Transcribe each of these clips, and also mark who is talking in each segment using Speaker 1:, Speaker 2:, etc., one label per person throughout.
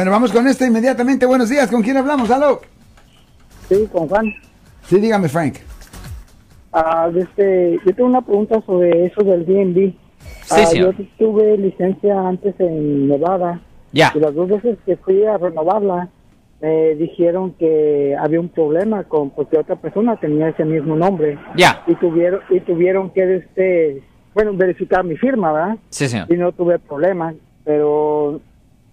Speaker 1: Bueno, vamos con esto inmediatamente. Buenos días, ¿con quién hablamos? ¿Aló?
Speaker 2: Sí, con Juan.
Speaker 1: Sí, dígame, Frank.
Speaker 2: Ah, este, yo tengo una pregunta sobre eso del DNB.
Speaker 3: Sí, señor.
Speaker 2: Yo tuve licencia antes en Nevada.
Speaker 3: Ya.
Speaker 2: Y las dos veces que fui a renovarla, me dijeron que había un problema con porque otra persona tenía ese mismo nombre.
Speaker 3: Ya.
Speaker 2: Y tuvieron y tuvieron que este, bueno, verificar mi firma, ¿verdad?
Speaker 3: Sí, señor.
Speaker 2: Y no tuve problema, pero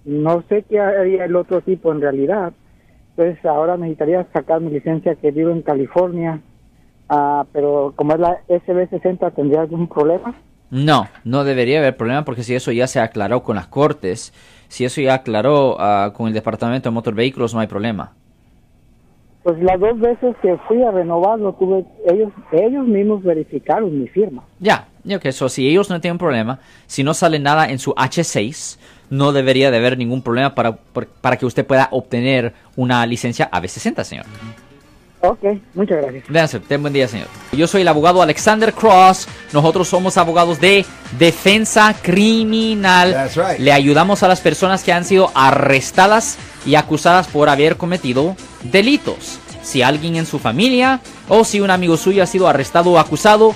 Speaker 2: no sé qué haría el otro tipo en realidad. Entonces ahora necesitaría sacar mi licencia que vivo en California. Ah, pero como es la SB60, ¿tendría algún problema?
Speaker 3: No, no debería haber problema porque si eso ya se aclaró con las cortes, si eso ya aclaró ah, con el Departamento de Motor Vehículos, no hay problema.
Speaker 2: Pues las dos veces que fui a renovarlo, tuve ellos ellos mismos verificaron mi firma.
Speaker 3: Ya, yo que eso, si ellos no tienen problema, si no sale nada en su H6, no debería de haber ningún problema para, para que usted pueda obtener una licencia AB60, señor.
Speaker 2: Ok, muchas gracias.
Speaker 3: Véanse, ten buen día, señor. Yo soy el abogado Alexander Cross. Nosotros somos abogados de defensa criminal.
Speaker 1: That's right.
Speaker 3: Le ayudamos a las personas que han sido arrestadas y acusadas por haber cometido delitos. Si alguien en su familia o si un amigo suyo ha sido arrestado o acusado,